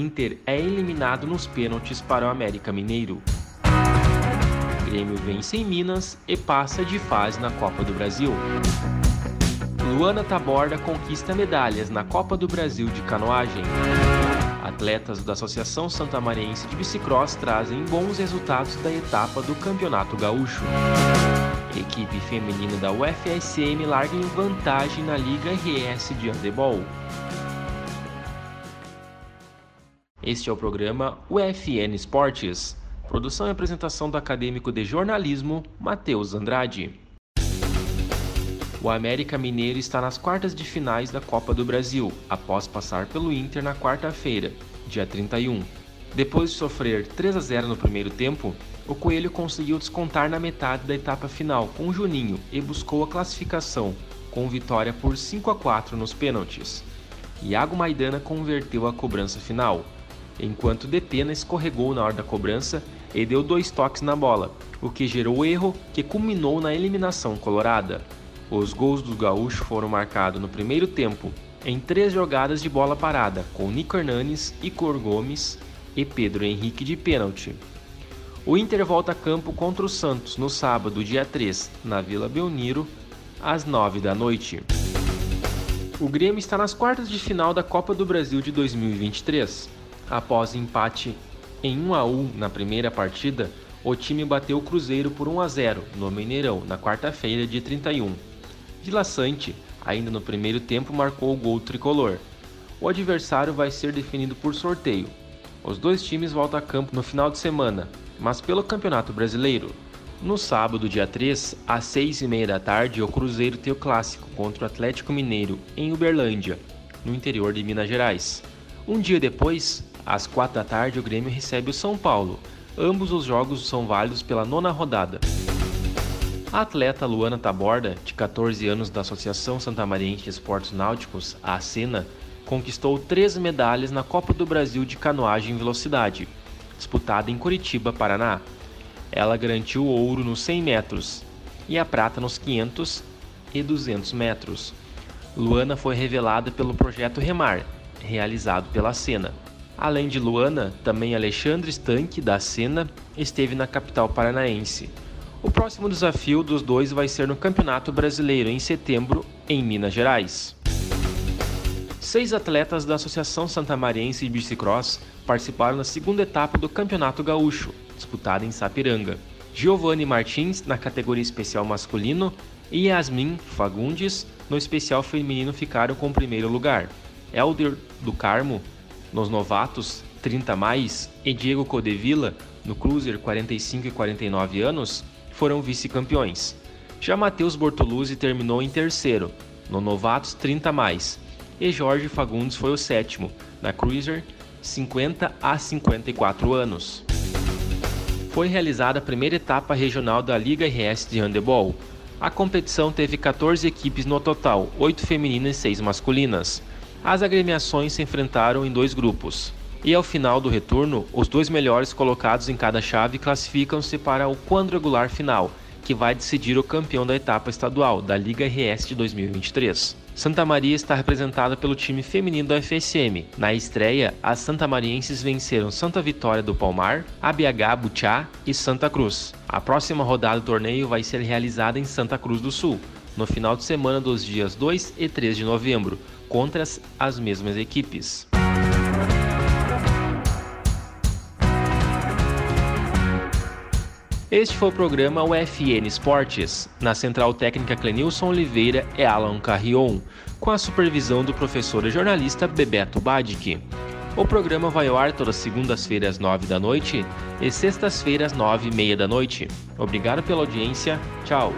Inter é eliminado nos pênaltis para o América Mineiro. Grêmio vence em Minas e passa de fase na Copa do Brasil. Luana Taborda conquista medalhas na Copa do Brasil de canoagem. Atletas da Associação Santamariense de Bicicross trazem bons resultados da etapa do Campeonato Gaúcho. Equipe feminina da UFSM larga em vantagem na Liga RS de Handebol. Este é o programa UFN Esportes. Produção e apresentação do acadêmico de jornalismo Matheus Andrade. O América Mineiro está nas quartas de finais da Copa do Brasil, após passar pelo Inter na quarta-feira, dia 31. Depois de sofrer 3 a 0 no primeiro tempo, o Coelho conseguiu descontar na metade da etapa final com o Juninho e buscou a classificação, com vitória por 5 a 4 nos pênaltis. Iago Maidana converteu a cobrança final, enquanto Depena escorregou na hora da cobrança e deu dois toques na bola, o que gerou erro que culminou na eliminação colorada. Os gols do Gaúcho foram marcados no primeiro tempo em três jogadas de bola parada, com Nico Hernanes, Icor Gomes e Pedro Henrique de pênalti. O Inter volta a campo contra o Santos no sábado, dia 3, na Vila Belmiro, às 9 da noite. O Grêmio está nas quartas de final da Copa do Brasil de 2023. Após empate em 1 a 1 na primeira partida, o time bateu o Cruzeiro por 1 a 0 no Mineirão na quarta-feira, dia 31. Vila Sante, ainda no primeiro tempo, marcou o gol tricolor. O adversário vai ser definido por sorteio. Os dois times voltam a campo no final de semana, mas pelo Campeonato Brasileiro. No sábado, dia 3, às 6 e meia da tarde, o Cruzeiro tem o clássico contra o Atlético Mineiro, em Uberlândia, no interior de Minas Gerais. Um dia depois, às 4 da tarde, o Grêmio recebe o São Paulo. Ambos os jogos são válidos pela nona rodada. A atleta Luana Taborda, de 14 anos da Associação Santamariense de Esportes Náuticos, a ASENA, conquistou três medalhas na Copa do Brasil de Canoagem em Velocidade, disputada em Curitiba, Paraná. Ela garantiu o ouro nos 100 metros e a prata nos 500 e 200 metros. Luana foi revelada pelo projeto Remar, realizado pela Sena. Além de Luana, também Alexandre Stanque, da Sena, esteve na capital paranaense. O próximo desafio dos dois vai ser no Campeonato Brasileiro em setembro, em Minas Gerais. Seis atletas da Associação Santamariense de Bicicross participaram da segunda etapa do Campeonato Gaúcho, disputada em Sapiranga. Giovanni Martins, na categoria especial masculino, e Yasmin Fagundes, no especial feminino, ficaram com o primeiro lugar. Elder do Carmo, nos novatos 30 mais, e Diego Codevilla, no cruiser 45 e 49 anos, foram vice-campeões. Já Matheus Bortoluzzi terminou em terceiro, no Novatos 30 mais, e Jorge Fagundes foi o sétimo, na Cruiser 50 a 54 anos. Foi realizada a primeira etapa regional da Liga RS de Handebol. A competição teve 14 equipes no total, 8 femininas e 6 masculinas. As agremiações se enfrentaram em dois grupos. E ao final do retorno, os dois melhores colocados em cada chave classificam-se para o quadrangular final, que vai decidir o campeão da etapa estadual da Liga RS de 2023. Santa Maria está representada pelo time feminino da FSM. Na estreia, as santamarienses venceram Santa Vitória do Palmar, ABH Butiá e Santa Cruz. A próxima rodada do torneio vai ser realizada em Santa Cruz do Sul, no final de semana dos dias 2 e 3 de novembro, contra as mesmas equipes. Este foi o programa UFN Esportes. Na central técnica Clenilson Oliveira e Alan Carrion, com a supervisão do professor e jornalista Bebeto Badic. O programa vai ao ar todas segundas-feiras, nove da noite e sextas-feiras, nove e meia da noite. Obrigado pela audiência. Tchau.